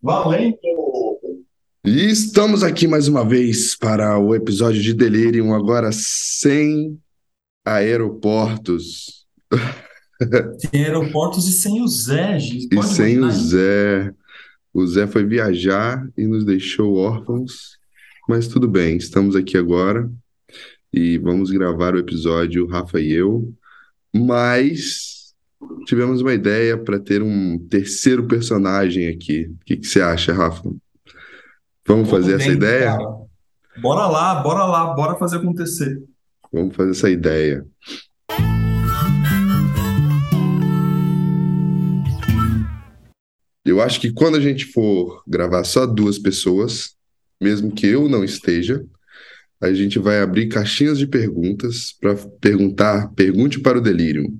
Valendo! E estamos aqui mais uma vez para o episódio de Delirium, agora sem aeroportos. Sem aeroportos e sem o Zé, gente. E Pode sem o imaginar isso? Zé. O Zé foi viajar e nos deixou órfãos, mas tudo bem, estamos aqui agora e vamos gravar o episódio, Rafa e eu. Mas tivemos uma ideia para ter um terceiro personagem aqui. O que que você acha, Rafa? Vamos Tudo fazer essa bem, ideia? cara. Bora lá, bora lá, bora fazer acontecer. Vamos fazer essa ideia. Eu acho que quando a gente for gravar só duas pessoas, mesmo que eu não esteja, a gente vai abrir caixinhas de perguntas para perguntar, pergunte para o Delirium.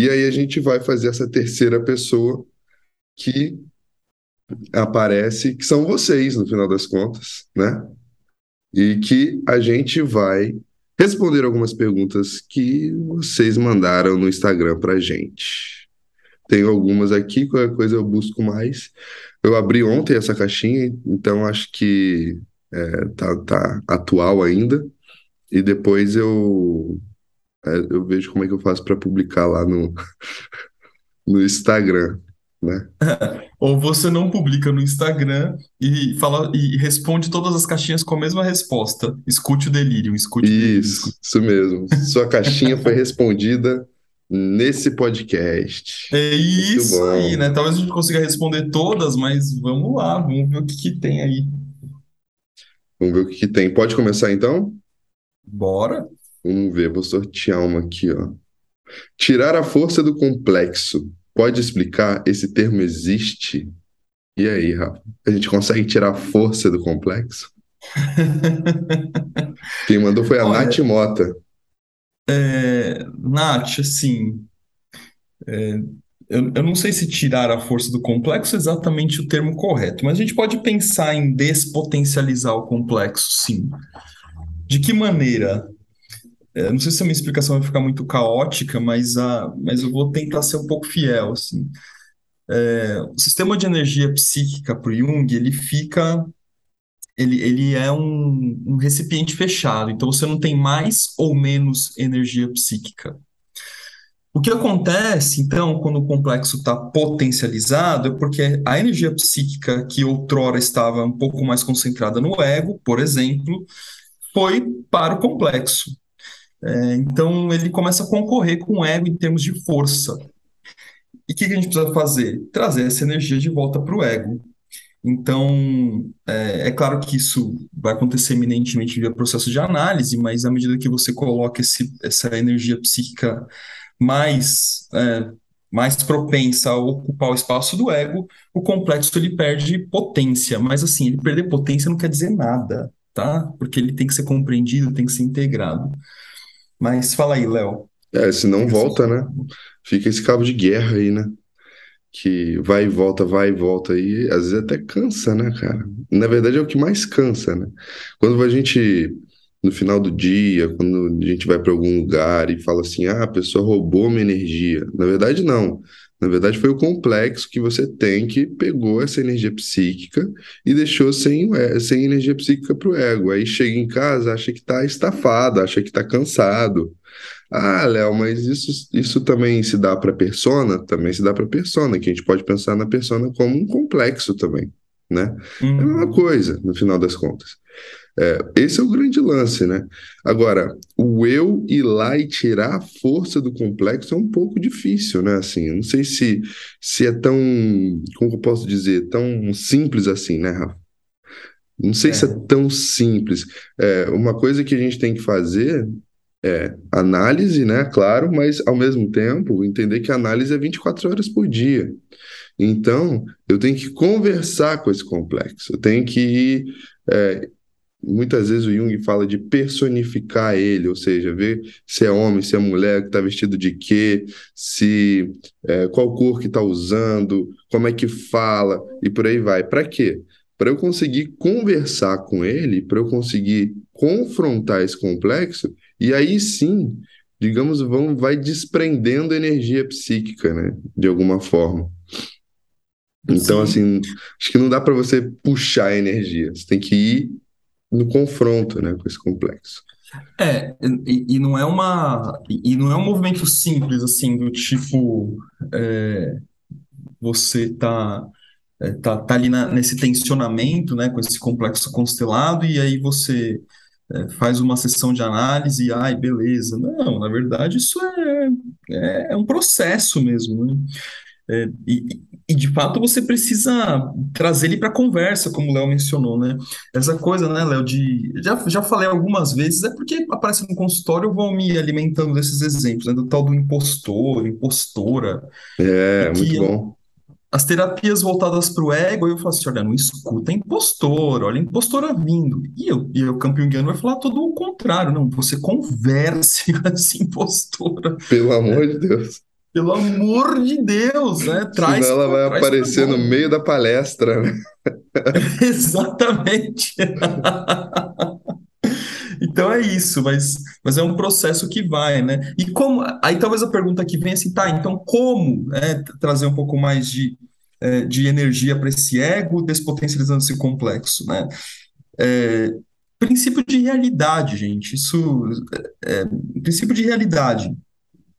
E aí a gente vai fazer essa terceira pessoa que aparece, que são vocês, no final das contas, né? E que a gente vai responder algumas perguntas que vocês mandaram no Instagram pra gente. Tenho algumas aqui, qualquer coisa eu busco mais. Eu abri ontem essa caixinha, então acho que é, tá, tá atual ainda. E depois eu, eu vejo como é que eu faço para publicar lá no, no Instagram, né? Ou você não publica no Instagram e fala e responde todas as caixinhas com a mesma resposta. Escute o delírio, escute o delírio, Isso, escute. isso mesmo. Sua caixinha foi respondida nesse podcast. É isso aí, né? Talvez a gente consiga responder todas, mas vamos lá, vamos ver o que que tem aí. Vamos ver o que que tem. Pode começar então? Bora? Vamos ver, vou sortear uma aqui, ó. Tirar a força do complexo. Pode explicar? Esse termo existe? E aí, Rafa? A gente consegue tirar a força do complexo? Quem mandou foi a Olha, Nath Mota. é, Nath, assim, é, eu, eu não sei se tirar a força do complexo é exatamente o termo correto, mas a gente pode pensar em despotencializar o complexo, sim. De que maneira? É, não sei se a minha explicação vai ficar muito caótica, mas, a, mas eu vou tentar ser um pouco fiel, assim. É, o sistema de energia psíquica para o Jung, ele fica, ele, ele é um, um recipiente fechado, então você não tem mais ou menos energia psíquica. O que acontece, então, quando o complexo está potencializado, é porque a energia psíquica que outrora estava um pouco mais concentrada no ego, por exemplo, foi para o complexo. É, então, ele começa a concorrer com o ego em termos de força. E o que que a gente precisa fazer? Trazer essa energia de volta para o ego. Então, é, é claro que isso vai acontecer eminentemente via processo de análise, mas à medida que você coloca esse, essa energia psíquica mais, é, mais propensa a ocupar o espaço do ego, o complexo ele perde potência. Mas assim, ele perder potência não quer dizer nada, tá? Porque ele tem que ser compreendido, tem que ser integrado. Mas fala aí, Léo. É, se não volta, né? Fica esse cabo de guerra aí, né? Que vai e volta, vai e volta aí, às vezes até cansa, né, cara? Na verdade é o que mais cansa, né? Quando a gente, no final do dia, quando a gente vai para algum lugar e fala assim, ah, a pessoa roubou minha energia. Na verdade, não. Na verdade, foi o complexo que você tem que pegou essa energia psíquica e deixou sem, o e- sem energia psíquica pro ego. Aí chega em casa, acha que tá estafado, acha que tá cansado. Ah, Léo, mas isso, isso também se dá para persona? Também se dá para persona, que a gente pode pensar na persona como um complexo também, né? É a mesma Uhum. coisa, no final das contas. É, esse é o grande lance, né? Agora, o eu ir lá e tirar a força do complexo é um pouco difícil, né? Assim, eu não sei se, se é tão, como eu posso dizer, tão simples assim, né, Rafa? Não sei se é É. tão simples. É, uma coisa que a gente tem que fazer é análise, né? Claro, mas ao mesmo tempo entender que análise é 24 horas por dia. Então, eu tenho que conversar com esse complexo. Eu tenho que é, muitas vezes o Jung fala de personificar ele, ou seja, ver se é homem, se é mulher, que está vestido de quê, se é, qual cor que está usando, como é que fala e por aí vai. Para quê? Para eu conseguir conversar com ele, para eu conseguir confrontar esse complexo, e aí sim, digamos, vão, vai desprendendo energia psíquica, né? De alguma forma. Então, Sim. assim, acho que não dá para você puxar a energia. Você tem que ir no confronto, né, com esse complexo. É, e, e não é uma e não é um movimento simples assim do tipo é, você tá, é, tá, tá ali na- nesse tensionamento, né, com esse complexo constelado e aí você é, faz uma sessão de análise e ai, beleza. Não, na verdade isso é, é, é um processo mesmo, né? É, e, e, de fato você precisa trazer ele para a conversa, como o Léo mencionou, né? Essa coisa, né, Léo, de. Já, já falei algumas vezes, é porque aparece no consultório, vão me alimentando desses exemplos, né, do tal do impostor, impostora, É, muito que bom. As terapias voltadas para o ego, eu falo assim: olha, não escuta a impostora, olha impostora vindo. E eu, e eu, campo junguiano, vai falar todo o contrário, não, você converse com essa impostora. Pelo amor de Deus. Pelo amor de Deus, né? Senão Traz ela pra, vai traz aparecer no meio da palestra, né? Exatamente. Então é isso, mas, mas é um processo que vai, né? E como. Aí talvez a pergunta que vem é assim, tá, então como né, trazer um pouco mais de, eh, de energia para esse ego, despotencializando esse complexo, né? É, princípio de realidade, gente. Isso é, é princípio de realidade.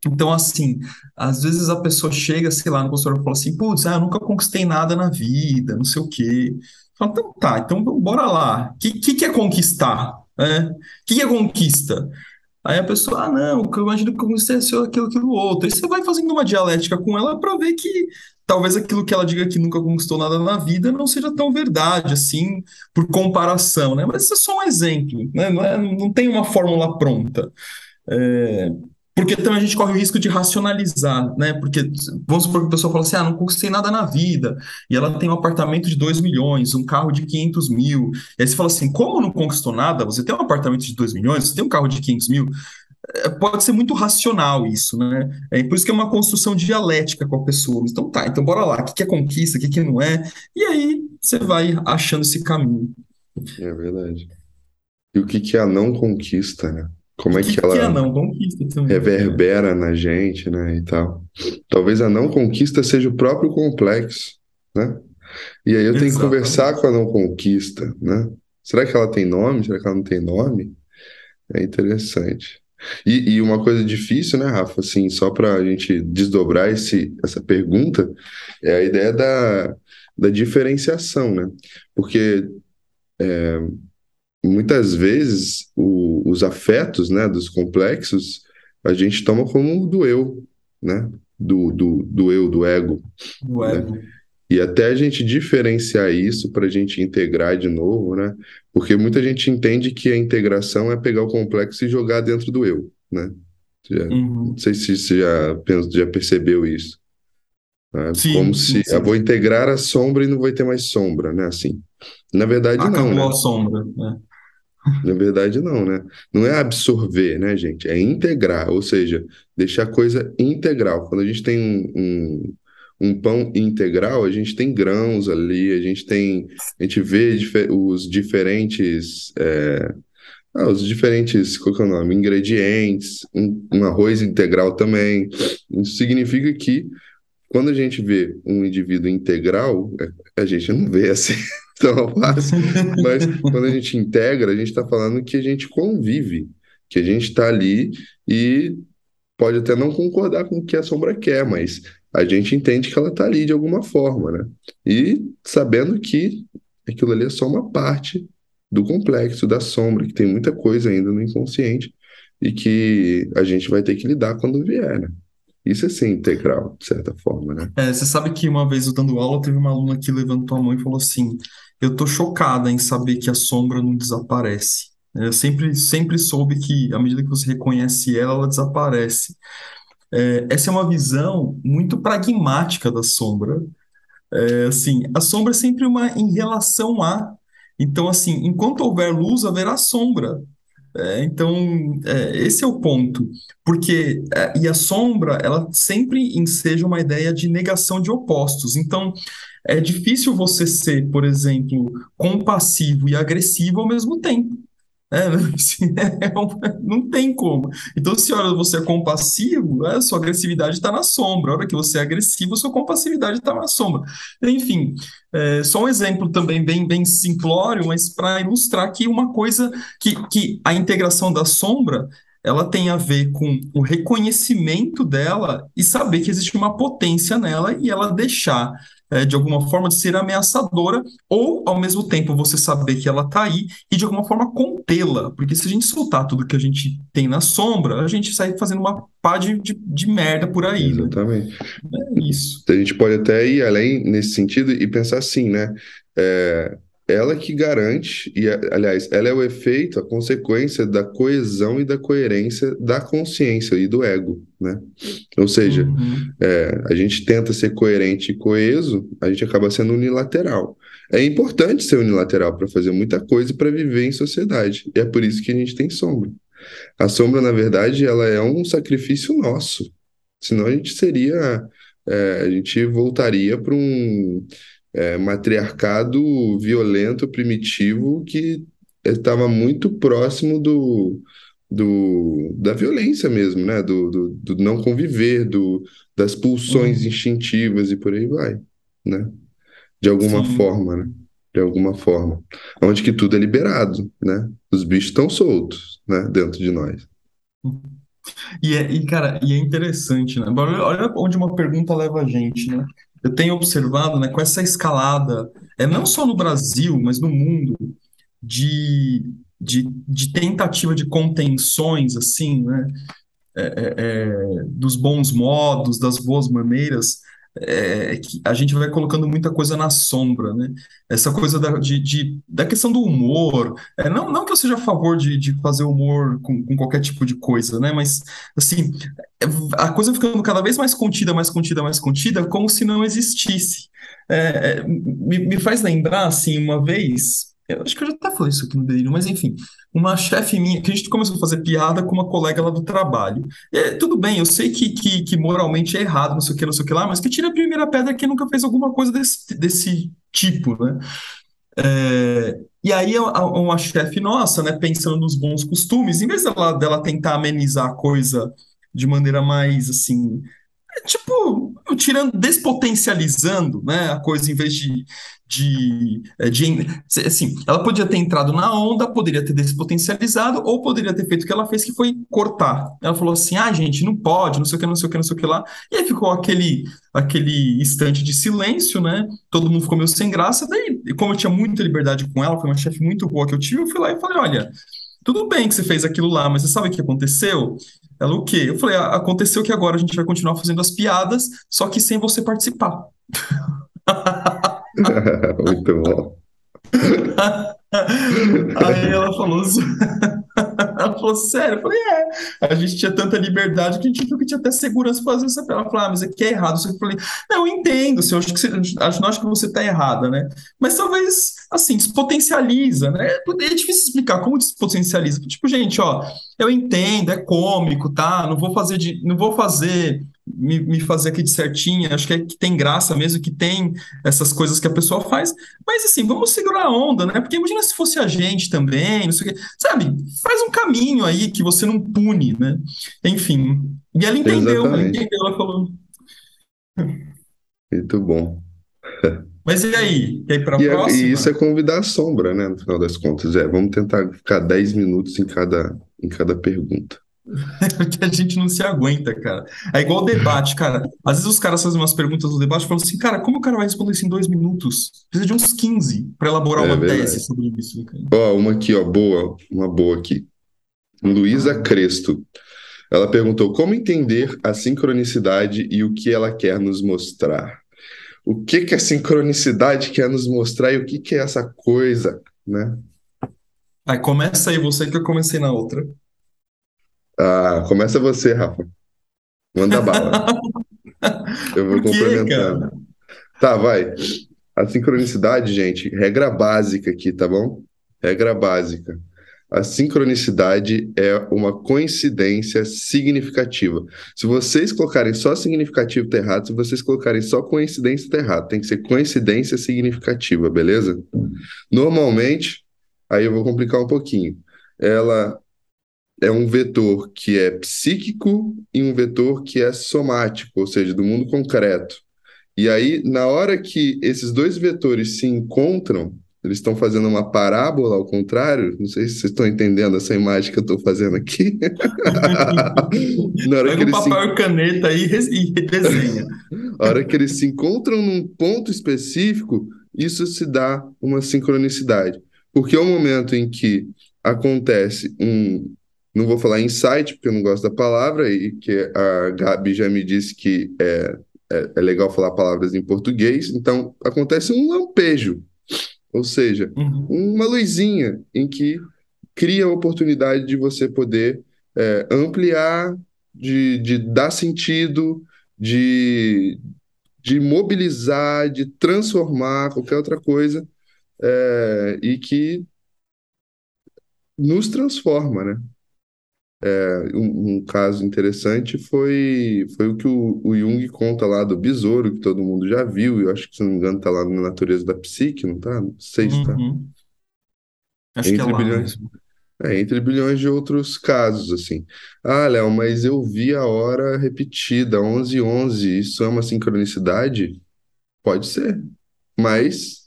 Então, assim, às vezes a pessoa chega, sei lá, no consultório e fala assim, putz, ah, eu nunca conquistei nada na vida, não sei o quê. Então tá, então bora lá. O que, que, que é conquistar? Né? O que, é conquista? Aí a pessoa, ah, não, eu imagino que eu conquistei é só aquilo, aquilo, outro. Aí você vai fazendo uma dialética com ela para ver que talvez aquilo que ela diga que nunca conquistou nada na vida não seja tão verdade, assim, por comparação, né? Mas isso é só um exemplo, né? Não, é, não tem uma fórmula pronta. É, porque também a gente corre o risco de racionalizar, né? Porque vamos supor que a pessoa fala assim: ah, não conquistei nada na vida, e ela tem um apartamento de 2 milhões, um carro de 500 mil. E aí você fala assim: como não conquistou nada? Você tem um apartamento de 2 milhões, você tem um carro de 500 mil. É, pode ser muito racional isso, né? É por isso que é uma construção dialética com a pessoa. Então tá, então bora lá, o que é conquista, o que não é? E aí você vai achando esse caminho. É verdade. E o que é a não conquista, né? Como é que que que é ela não conquista também? É. reverbera na gente, né, e tal. Talvez a não conquista seja o próprio complexo, né? E aí eu tenho que conversar com a não conquista, né? Será que ela tem nome? Será que ela não tem nome? É interessante. E, e uma coisa difícil, né, Rafa? Assim, só para a gente desdobrar esse, essa pergunta, é a ideia da, da diferenciação, né? Porque muitas vezes o- os afetos, né, dos complexos, a gente toma como do eu, né? Do, do, do eu, do ego, Do né? ego. E até a gente diferenciar isso para a gente integrar de novo, né? Porque muita gente entende que a integração é pegar o complexo e jogar dentro do eu, né? Já- Uhum. não sei se você já, já percebeu isso. né? Como Sim, se sim, eu vou integrar a sombra e não vai ter mais sombra, né? Assim. Na verdade, não, Acabou né? a sombra, né? Na verdade, não, né? Não é absorver, né, gente? É integrar, ou seja, deixar a coisa integral. Quando a gente tem um, um, um pão integral, a gente tem grãos ali, a gente tem, a gente vê os diferentes, é, ah, os diferentes, qual que é o nome? Ingredientes, um, um arroz integral também. Isso significa que quando a gente vê um indivíduo integral, é, a gente não vê assim tão fácil. Mas quando a gente integra, a gente está falando que a gente convive, que a gente está ali e pode até não concordar com o que a sombra quer, mas a gente entende que ela está ali de alguma forma, né? E sabendo que aquilo ali é só uma parte do complexo da sombra, que tem muita coisa ainda no inconsciente e que a gente vai ter que lidar quando vier, né? Isso é ser integral, de certa forma, né? É, você sabe que uma vez eu dando aula, teve uma aluna que levantou a mão e falou assim: Eu tô chocada em saber que a sombra não desaparece. Eu sempre, sempre soube que, à medida que você reconhece ela, ela desaparece. É, essa é uma visão muito pragmática da sombra. É, assim, a sombra é sempre uma em relação a. Então, assim, enquanto houver luz, haverá sombra. É, então, é, esse é o ponto, porque é, e a sombra, ela sempre enseja uma ideia de negação de opostos. Então, é difícil você ser, por exemplo, compassivo e agressivo ao mesmo tempo. É, é não tem como. Então, se hora você é compassivo, a sua agressividade está na sombra. A hora que você é agressivo, a sua compassividade está na sombra. Enfim, é, só um exemplo também bem, bem simplório, mas para ilustrar aqui uma coisa que, que a integração da sombra ela tem a ver com o reconhecimento dela e saber que existe uma potência nela e ela deixar é, de alguma forma de ser ameaçadora, ou ao mesmo tempo você saber que ela está aí e de alguma forma contê-la, porque se a gente soltar tudo que a gente tem na sombra, a gente sai fazendo uma pá de, de, de merda por aí, né? Exatamente. É isso. A gente pode até ir além nesse sentido e pensar assim, né? É, ela que garante, e aliás, ela é o efeito, a consequência da coesão e da coerência da consciência e do ego, né? Ou seja, Uhum. é, a gente tenta ser coerente e coeso, a gente acaba sendo unilateral. É importante ser unilateral para fazer muita coisa para viver em sociedade, e é por isso que a gente tem sombra. A sombra, na verdade, ela é um sacrifício nosso, senão a gente seria, é, a gente voltaria para um é, matriarcado violento, primitivo, que estava muito próximo do, do, da violência mesmo, né? Do, do, do não conviver, do, das pulsões Uhum. instintivas e por aí vai, né? De alguma Sim. forma, né? De alguma forma. Onde que tudo é liberado, né? Os bichos estão soltos, né? Dentro de nós. E, é, e, cara, e é interessante, né? Olha, olha onde uma pergunta leva a gente, né? Eu tenho observado, né, com essa escalada, é não só no Brasil, mas no mundo, de, de, de tentativa de contenções, assim, né? é, é, dos bons modos, das boas maneiras, é, que a gente vai colocando muita coisa na sombra, né? Essa coisa da, de, de- da questão do humor. É, não, não que eu seja a favor de, de fazer humor com, com qualquer tipo de coisa, né? Mas, assim, é, a coisa ficando cada vez mais contida, mais contida, mais contida, como se não existisse. É, é, me, me faz lembrar, assim, uma vez. Eu acho que eu já até falei isso aqui no Delírio, mas enfim, uma chefe minha, que a gente começou a fazer piada com uma colega lá do trabalho. É, tudo bem, eu sei que, que, que moralmente é errado, não sei o que, não sei o que lá, mas que tira a primeira pedra quem nunca fez alguma coisa desse, desse tipo, né? É, e aí a- uma chefe nossa, né, pensando nos bons costumes, em vez dela, dela tentar amenizar a coisa de maneira mais assim, é tipo, tirando, despotencializando, né, a coisa em vez de, de, é, de, assim, ela podia ter entrado na onda, poderia ter despotencializado, ou poderia ter feito o que ela fez, que foi cortar. Ela falou assim, ah, gente, não pode, não sei o que, não sei o que, não sei o que lá, e aí ficou aquele, aquele instante de silêncio, né, todo mundo ficou meio sem graça, daí, como eu tinha muita liberdade com ela, foi uma chefe muito boa que eu tive, eu fui lá e falei, olha, tudo bem que você fez aquilo lá, mas você sabe o que aconteceu? Ela, o quê? Eu falei, "Ah, aconteceu que agora a gente vai continuar fazendo as piadas, só que sem você participar. Muito bom. Aí ela falou, ela falou, sério? Eu falei, é. A gente tinha tanta liberdade que a gente viu que tinha até segurança para fazer essa. Ela falou, ah, mas aqui é errado. Eu falei, não, eu entendo, eu acho que você, acho, não acho que você está errada, né? Mas talvez, assim, despotencializa, né? É difícil explicar como despotencializa. Tipo, gente, ó, eu entendo, é cômico, tá? Não vou fazer de, não vou fazer me, me fazer aqui de certinha, acho que, é, que tem graça mesmo, que tem essas coisas que a pessoa faz, mas assim, vamos segurar a onda, né? Porque imagina se fosse a gente também, não sei o quê, sabe? Faz um caminho aí que você não pune, né? Enfim. E ela entendeu, ela Exatamente. entendeu, ela falou. Muito bom. Mas e aí? Quer ir para a E, é- e isso próxima? é convidar a sombra, né? No final das contas. É, vamos tentar ficar 10 minutos em cada, em cada pergunta. Porque a gente não se aguenta, cara. É igual o debate, cara. Às vezes os caras fazem umas perguntas no debate e falam assim, cara, como o cara vai responder isso em dois minutos? Precisa de uns 15 para elaborar É uma tese verdade. sobre isso, cara. Ó, uma aqui, ó, boa, uma boa aqui. Luísa Cresto. Ela perguntou como entender a sincronicidade e o que ela quer nos mostrar. O que que a sincronicidade quer nos mostrar e o que que é essa coisa, né? Aí começa aí você que eu comecei na outra. Ah, começa você, Rafa. Manda bala. Eu vou Por complementando. Tá, vai. A sincronicidade, gente, regra básica aqui, tá bom? Regra básica. A sincronicidade é uma coincidência significativa. Se vocês colocarem só significativo, tá errado. Se vocês colocarem só coincidência, tá errado. Tem que ser coincidência significativa, beleza? Normalmente, aí eu vou complicar um pouquinho. ela é um vetor que é psíquico e um vetor que é somático, ou seja, do mundo concreto. E aí, na hora que esses dois vetores se encontram, eles estão fazendo uma parábola ao contrário. Não sei se vocês estão entendendo essa imagem que eu estou fazendo aqui. na hora Pega que um papel se... e caneta aí e desenha. Na hora que eles se encontram num ponto específico, isso se dá uma sincronicidade. Porque é o momento em que acontece um. Não vou falar insight, porque eu não gosto da palavra, e que a Gabi já me disse que é, é, é legal falar palavras em português. Então, acontece um lampejo ou seja, uhum. uma luzinha em que cria a oportunidade de você poder é, ampliar, de, de dar sentido, de, de mobilizar, de transformar qualquer outra coisa é, e que nos transforma, né? É, um, um, caso interessante foi, foi o que o, o, Jung conta lá do besouro, que todo mundo já viu, e eu acho que, se não me engano, tá lá na natureza da psique, não tá? Não sei se tá. Uhum. Acho entre que é bilhões. É, entre bilhões de outros casos, assim. Ah, Léo, mas eu vi a hora repetida, 11 e 11, isso é uma sincronicidade? Pode ser, mas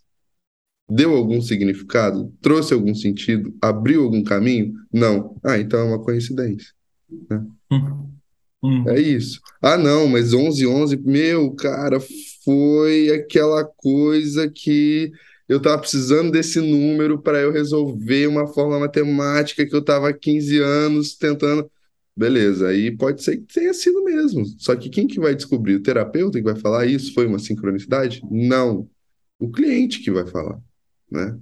Deu algum significado? Trouxe algum sentido? Abriu algum caminho? Não. Ah, então é uma coincidência. Né? Hum. É isso. Ah, não, mas 11 11, meu, cara, foi aquela coisa que eu estava precisando desse número para eu resolver uma fórmula matemática que eu estava há 15 anos tentando. Beleza, aí pode ser que tenha sido mesmo. Só que quem que vai descobrir? O terapeuta que vai falar isso foi uma sincronicidade? Não. O cliente que vai falar né?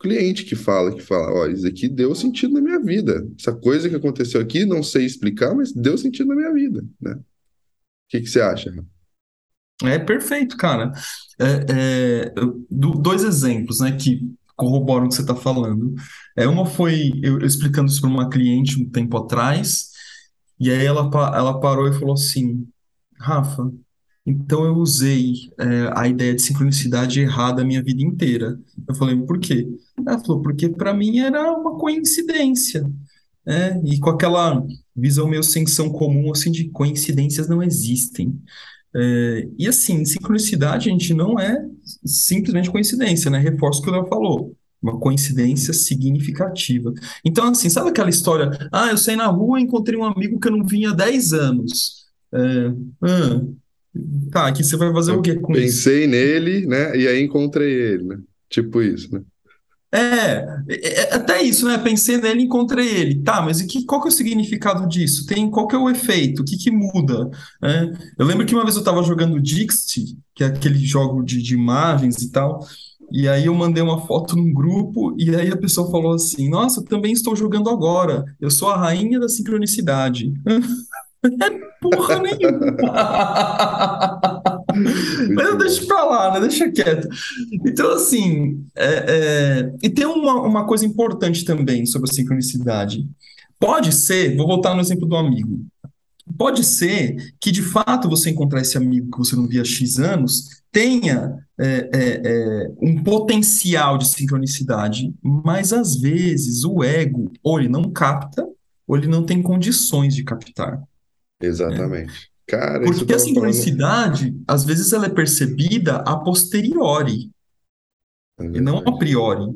Cliente que fala, que fala, ó, isso aqui deu sentido na minha vida. Essa coisa que aconteceu aqui, não sei explicar, mas deu sentido na minha vida, né? O que, que você acha? É perfeito, cara. É, é, dois exemplos, né, que corroboram o que você está falando. É, uma foi eu, eu explicando isso para uma cliente um tempo atrás, e aí ela, ela parou e falou assim: Rafa, então eu usei é, a ideia de sincronicidade errada a minha vida inteira. Eu falei, por quê? Ela falou, porque para mim era uma coincidência. É, e com aquela visão meio sensação comum, assim, de coincidências não existem. É, e assim, sincronicidade, a gente não é simplesmente coincidência, né? Reforço o que o Léo falou. Uma coincidência significativa. Então, assim, sabe aquela história? Ah, eu saí na rua e encontrei um amigo que eu não vinha há 10 anos. É, ah, Tá, aqui você vai fazer eu o quê com pensei isso? Pensei nele, né? E aí encontrei ele, né? Tipo isso, né? É, é, é, até isso, né? Pensei nele e encontrei ele. Tá, mas e que, qual que é o significado disso? Tem, qual que é o efeito? O que que muda? É, eu lembro que uma vez eu estava jogando Dixit, que é aquele jogo de, de imagens e tal, e aí eu mandei uma foto num grupo, e aí a pessoa falou assim, nossa, também estou jogando agora, eu sou a rainha da sincronicidade. porra nenhuma. Mas deixa pra lá, né? Deixa quieto. Então, assim, é, é... e tem uma, uma coisa importante também sobre a sincronicidade. Pode ser, vou voltar no exemplo do amigo. Pode ser que, de fato, você encontrar esse amigo que você não via há X anos tenha é, é, é, um potencial de sincronicidade, mas às vezes o ego ou ele não capta ou ele não tem condições de captar. Exatamente. Cara, Porque a sincronicidade, falando... às vezes, ela é percebida a posteriori é e não a priori.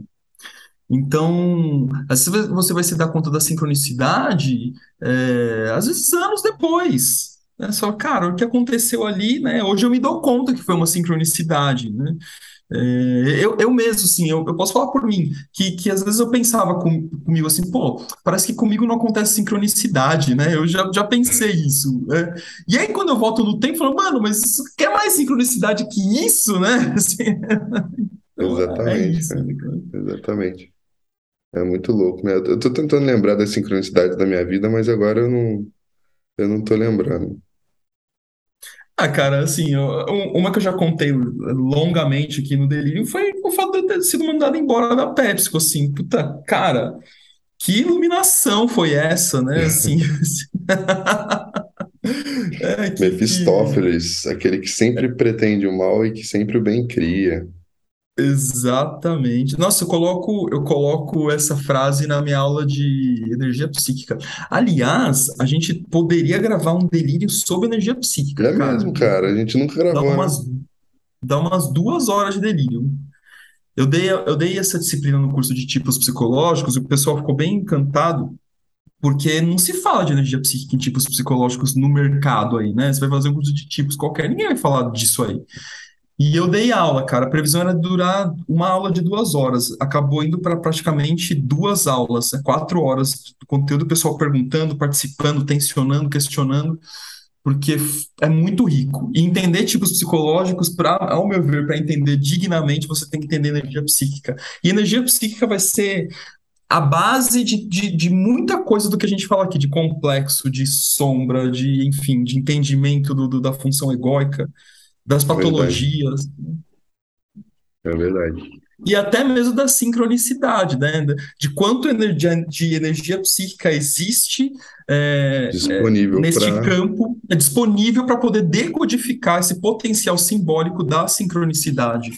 Então, você vai se dar conta da sincronicidade, é, às vezes anos depois. Né? Só, cara, o que aconteceu ali, né? Hoje eu me dou conta que foi uma sincronicidade, né? É, eu, eu mesmo, assim, eu, eu posso falar por mim, que, que às vezes eu pensava com, comigo assim, pô, parece que comigo não acontece sincronicidade, né? Eu já, já pensei isso. Né? E aí, quando eu volto no tempo, eu falo, mano, mas quer mais sincronicidade que isso, né? Assim, Exatamente. É isso, né, Exatamente. É muito louco, né? Eu tô tentando lembrar das sincronicidades da minha vida, mas agora eu não, eu não tô lembrando. Ah, cara, assim, uma que eu já contei longamente aqui no Delírio foi o fato de ter sido mandado embora da PepsiCo, assim, puta, cara, que iluminação foi essa, né, assim... é, que, Mefistófeles, que... aquele que sempre pretende o mal e que sempre o bem cria. Exatamente. Nossa, eu coloco, eu coloco essa frase na minha aula de energia psíquica. Aliás, a gente poderia gravar um delírio sobre energia psíquica, É cara. mesmo, cara. A gente nunca Dá gravou, né? umas, dá umas duas horas de delírio. Eu dei, eu dei essa disciplina no curso de tipos psicológicos e o pessoal ficou bem encantado, porque não se fala de energia psíquica em tipos psicológicos no mercado aí, né? Você vai fazer um curso de tipos qualquer, ninguém vai falar disso aí. E eu dei aula, cara. A previsão era durar uma aula de duas horas. Acabou indo para praticamente duas aulas, né? quatro horas conteúdo, o pessoal perguntando, participando, tensionando, questionando, porque é muito rico. E entender tipos psicológicos, pra, ao meu ver, para entender dignamente, você tem que entender energia psíquica. E energia psíquica vai ser a base de, de, de muita coisa do que a gente fala aqui, de complexo, de sombra, de, enfim, de entendimento do, do- da função egóica, das É patologias. É verdade. E até mesmo da sincronicidade, né? De quanto energia, de energia psíquica existe é, é, Disponível neste para. campo, é disponível para poder decodificar esse potencial simbólico da sincronicidade.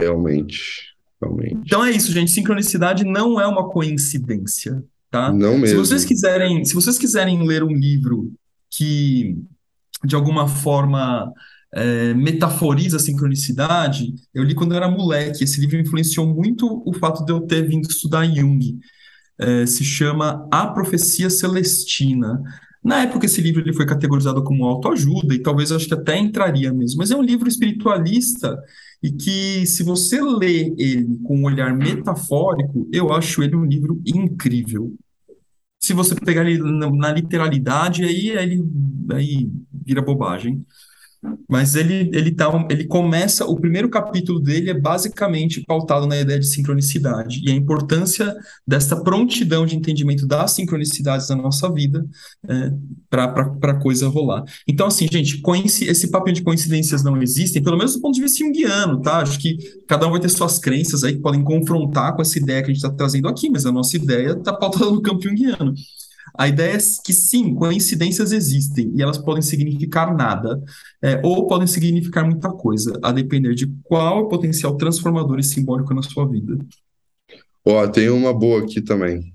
Realmente. Realmente. Então é isso, gente. Sincronicidade não é uma coincidência, tá? Não Se vocês mesmo. quiserem, se vocês quiserem ler um livro que de alguma forma é, metaforiza a sincronicidade, eu li quando eu era moleque. Esse livro influenciou muito o fato de eu ter vindo estudar Jung. É, se chama A Profecia Celestina. Na época, esse livro ele foi categorizado como autoajuda, e talvez eu acho que até entraria mesmo, mas é um livro espiritualista e que, se você lê ele com um olhar metafórico, eu acho ele um livro incrível. Se você pegar ele na, na literalidade, aí, aí aí vira bobagem. Mas ele, ele, tá, ele começa, o primeiro capítulo dele é basicamente pautado na ideia de sincronicidade e a importância dessa prontidão de entendimento das sincronicidades na nossa vida é, para a coisa rolar. Então, assim, gente, esse papel de coincidências não existem, pelo menos do ponto de vista junguiano, tá? Acho que cada um vai ter suas crenças aí que podem confrontar com essa ideia que a gente está trazendo aqui, mas a nossa ideia está pautada no campo junguiano. A ideia é que sim, coincidências existem e elas podem significar nada, é, ou podem significar muita coisa, a depender de qual é o potencial transformador e simbólico na sua vida. Ó, tem uma boa aqui também.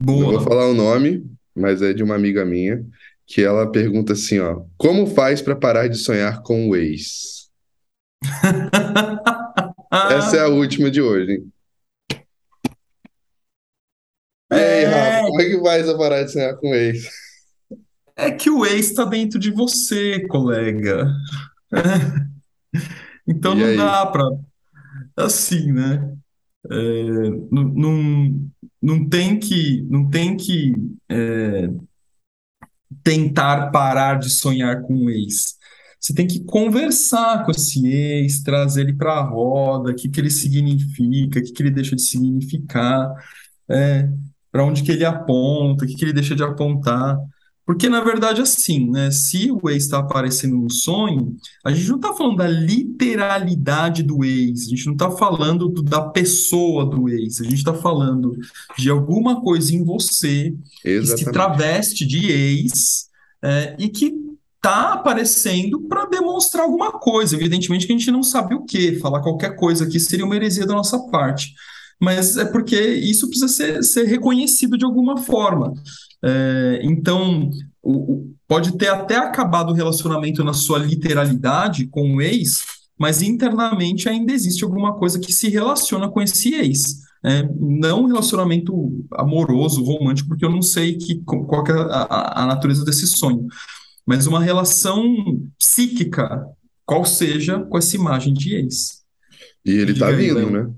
Não vou Boa. falar o nome, mas é de uma amiga minha, que ela pergunta assim, ó, como faz para parar de sonhar com o ex? Essa é a última de hoje, hein? E aí, Rafa, É, como é que faz pra parar de sonhar com o ex? é que o ex está dentro de você, colega. Então E não aí? dá para, assim, né? É, não, não, não tem que, não tem que é, tentar parar de sonhar com o ex. Você tem que conversar com esse ex, trazer ele para a roda, o que que ele significa, o que que ele deixa de significar, é, para onde que ele aponta, o que que ele deixa de apontar. Porque, na verdade, assim, né, se o ex está aparecendo no sonho, a gente não está falando da literalidade do ex, a gente não está falando do- da pessoa do ex, a gente está falando de alguma coisa em você que se Exatamente. traveste de ex é, e que está aparecendo para demonstrar alguma coisa. Evidentemente que a gente não sabe o que, falar qualquer coisa aqui seria uma heresia da nossa parte. Mas é porque isso precisa ser, ser reconhecido de alguma forma. É, então, o- o- pode ter até acabado o relacionamento na sua literalidade com o ex, mas internamente ainda existe alguma coisa que se relaciona com esse ex. É, não um relacionamento amoroso, romântico, porque eu não sei que, qual que é a, a- natureza desse sonho, mas uma relação psíquica, qual seja com essa imagem de ex. E ele tá aí, vindo, né?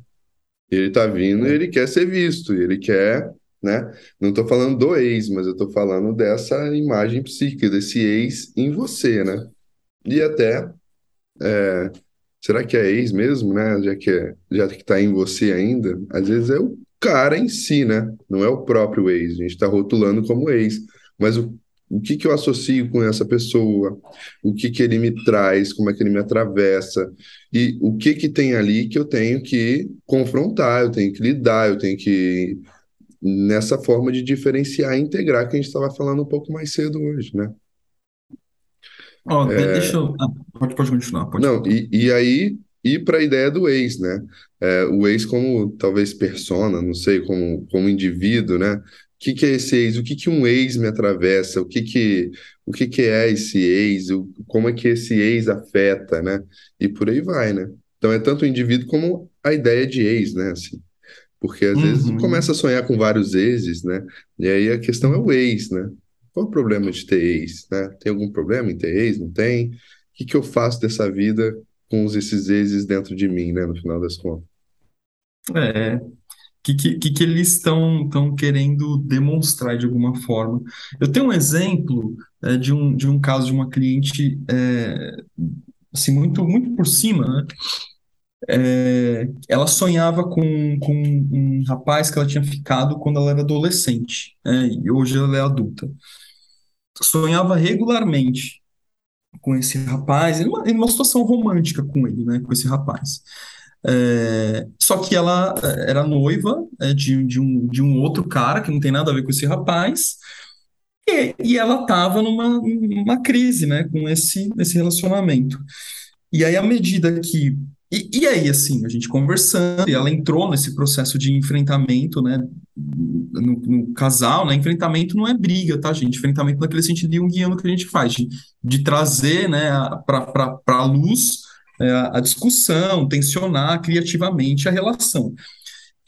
Ele tá vindo e ele quer ser visto, ele quer, né? Não tô falando do ex, mas eu tô falando dessa imagem psíquica, desse ex em você, né? E até, é, será que é ex mesmo, né? Já que, é, já que tá em você ainda, às vezes é o cara em si, né? Não é o próprio ex, a gente tá rotulando como ex, mas o, o que que eu associo com essa pessoa? O que que ele me traz? Como é que ele me atravessa? E o que que tem ali que eu tenho que confrontar, eu tenho que lidar, eu tenho que nessa forma de diferenciar e integrar que a gente estava falando um pouco mais cedo hoje, né? Ó, de- deixa eu. ah, pode, pode continuar, pode Não, continuar. e, e aí ir para a ideia do ex, né? É, o ex como talvez persona, não sei, como, como indivíduo, né? O que, que é esse ex? O que, que um ex me atravessa? O que, que, o que, que é esse ex? O, como é que esse ex afeta, né? E por aí vai, né? Então é tanto o indivíduo como a ideia de ex, né? Assim, porque às uhum. vezes começa a sonhar com vários exes, né? E aí a questão é o ex, né? Qual o problema de ter ex, né? Tem algum problema em ter ex? Não tem? O que, que eu faço dessa vida com esses exes dentro de mim, né? No final das contas. É, que, que, que, eles estão querendo demonstrar de alguma forma. Eu tenho um exemplo é, de, um, de um caso de uma cliente, é, assim, muito, muito por cima, né? É, ela sonhava com, com um rapaz que ela tinha ficado quando ela era adolescente, né? e hoje ela é adulta. Sonhava regularmente com esse rapaz, em uma, em uma situação romântica com ele, né, com esse rapaz. É, só que ela é, era noiva é, de, de, um, de um outro cara que não tem nada a ver com esse rapaz, e, e ela estava numa, numa crise né, com esse, esse relacionamento. E aí, à medida que e, e, aí, assim, a gente conversando, e ela entrou nesse processo de enfrentamento, né, no, no, casal, né, enfrentamento não é briga, tá, gente? Enfrentamento naquele sentido de um guiando que a gente faz, de, de trazer, né, para a luz é, a discussão, tensionar criativamente a relação.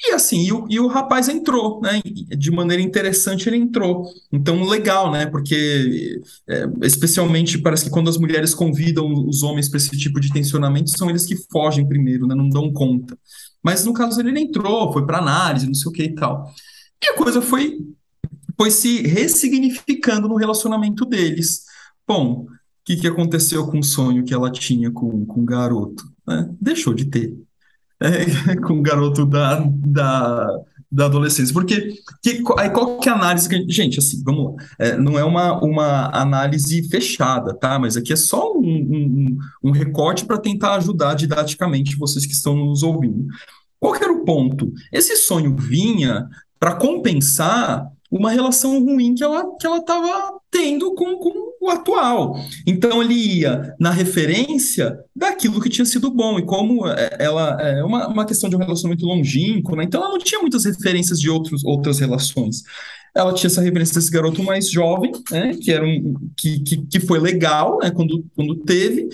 E assim, e o, e o rapaz entrou, né? De maneira interessante ele entrou. Então, legal, né? Porque, é, especialmente, parece que quando as mulheres convidam os homens para esse tipo de tensionamento, são eles que fogem primeiro, né? Não dão conta. Mas no caso dele, ele entrou, foi para análise, não sei o que e tal. E a coisa foi, foi se ressignificando no relacionamento deles. Bom, que, que aconteceu com o sonho que ela tinha com, com o garoto? Né? Deixou de ter é, com o garoto da, da, da adolescência. Porque que, aí qual que é a análise que gente, assim, vamos lá, é, não é uma, uma análise fechada, tá? Mas aqui é só um, um, um recorte para tentar ajudar didaticamente vocês que estão nos ouvindo. Qual que era o ponto? Esse sonho vinha para compensar uma relação ruim que ela que ela estava tendo com, com o atual. Então ele ia na referência daquilo que tinha sido bom e como é, ela é uma, uma questão de um relacionamento longínquo, né? então ela não tinha muitas referências de outros, outras relações. Ela tinha essa referência desse garoto mais jovem, né? que era um que, que, que foi legal, né? quando, quando teve,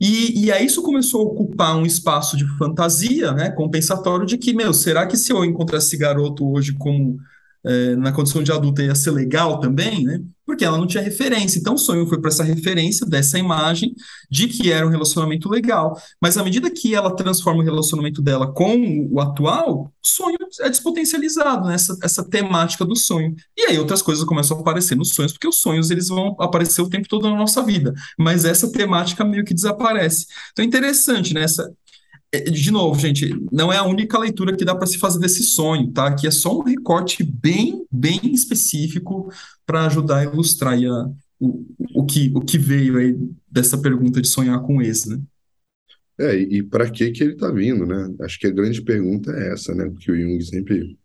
e, e aí isso começou a ocupar um espaço de fantasia, né, compensatório de que, meu, será que se eu encontrar esse garoto hoje como é, na condição de adulta ia ser legal também, né? Porque ela não tinha referência. Então o sonho foi para essa referência dessa imagem de que era um relacionamento legal. Mas à medida que ela transforma o relacionamento dela com o atual, o sonho é despotencializado, né? essa, essa temática do sonho. E aí outras coisas começam a aparecer nos sonhos, porque os sonhos eles vão aparecer o tempo todo na nossa vida. Mas essa temática meio que desaparece. Então é interessante, né? Essa, de novo, gente, não é a única leitura que dá para se fazer desse sonho, tá? Aqui é só um recorte bem, bem específico para ajudar a ilustrar a, o, o, que, o que veio aí dessa pergunta de sonhar com esse, né? É, e, e para que que ele está vindo, né? Acho que a grande pergunta é essa, né? Que o Jung sempre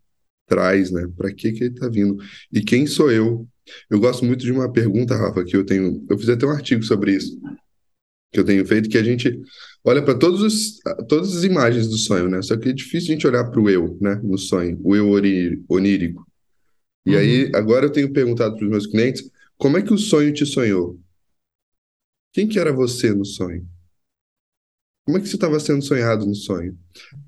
traz, né? Para que que ele está vindo? E quem sou eu? Eu gosto muito de uma pergunta, Rafa, que eu tenho. Eu fiz até um artigo sobre isso que eu tenho feito, que a gente olha para todas as imagens do sonho, né? Só que é difícil a gente olhar para o eu, né? No sonho, o eu onírico. E uhum. aí, agora eu tenho perguntado para os meus clientes, como é que o sonho te sonhou? Quem que era você no sonho? Como é que você estava sendo sonhado no sonho?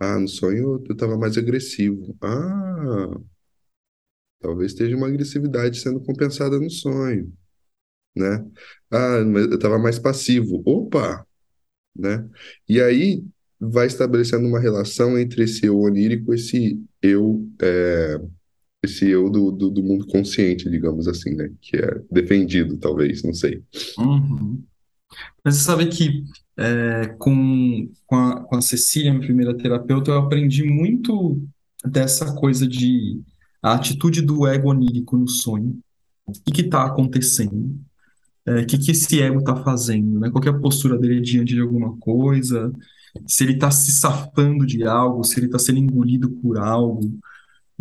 Ah, no sonho eu estava mais agressivo. Ah, talvez esteja uma agressividade sendo compensada no sonho, né? Ah, mas eu estava mais passivo. Opa, né? E aí vai estabelecendo uma relação entre esse eu onírico, esse eu, é, esse eu do, do, do, mundo consciente, digamos assim, né? Que é defendido, talvez, não sei. Uhum. Mas você sabe que é, com, com, a, com a Cecília, minha primeira terapeuta, eu aprendi muito dessa coisa de a atitude do ego onírico no sonho. O que está acontecendo? É, que, que esse ego está fazendo, né? Qual é a postura dele diante de alguma coisa, se ele está se safando de algo, se ele está sendo engolido por algo.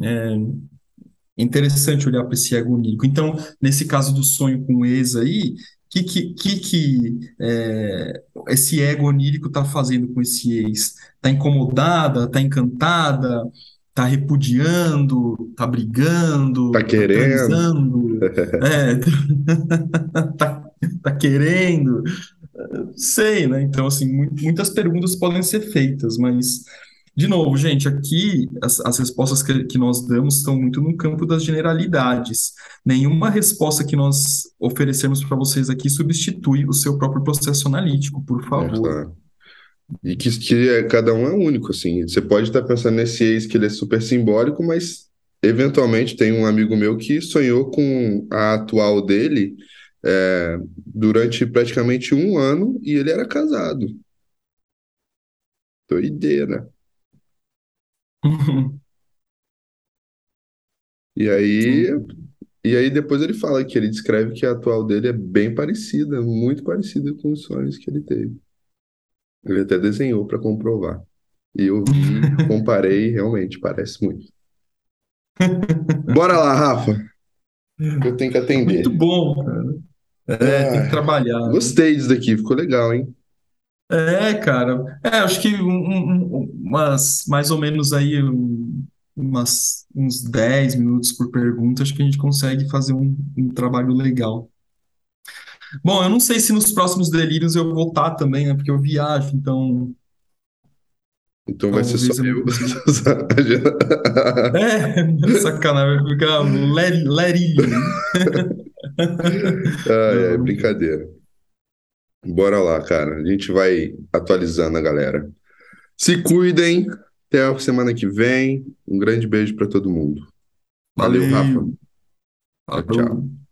É interessante olhar para esse ego onírico. Então, nesse caso do sonho com o ex aí, que, que, que, que é, esse ego onírico está fazendo com esse ex? Está incomodada? Está encantada? Está repudiando? Está brigando? Tá Está querendo? transando? É, tá, tá querendo? Sei, né? Então, assim, mu- muitas perguntas podem ser feitas, mas, de novo, gente, aqui as, as respostas que, que nós damos estão muito no campo das generalidades. Nenhuma resposta que nós oferecemos para vocês aqui substitui o seu próprio processo analítico, por É, favor. E que, que é, cada um é único, assim. Você pode estar pensando nesse ex que ele é super simbólico, mas eventualmente tem um amigo meu que sonhou com a atual dele é, durante praticamente um ano e ele era casado. Doideira. E aí, Sim. e aí depois ele fala que ele descreve que a atual dele é bem parecida, muito parecida com os sonhos que ele teve. Ele até desenhou para comprovar. E eu vi, comparei, realmente parece muito. Bora lá, Rafa, eu tenho que atender. Muito bom, cara. É, tem que Ah, trabalhar. gostei disso daqui, ficou legal, hein? É, cara. É, acho que um- um- um- umas, mais ou menos aí um- umas, uns 10 minutos por pergunta, acho que a gente consegue fazer um, um trabalho legal. Bom, eu não sei se nos próximos delírios eu vou estar também, né? Porque eu viajo, então Então vai ser só eu consiga. É, sacanagem, vai ficar ler- lerilho. Não, é brincadeira. Bora lá, cara. A gente vai atualizando a galera. Se cuidem. Até a semana que vem. Um grande beijo para todo mundo. Valeu, Rafa. Valeu. Tchau, tchau. Falou.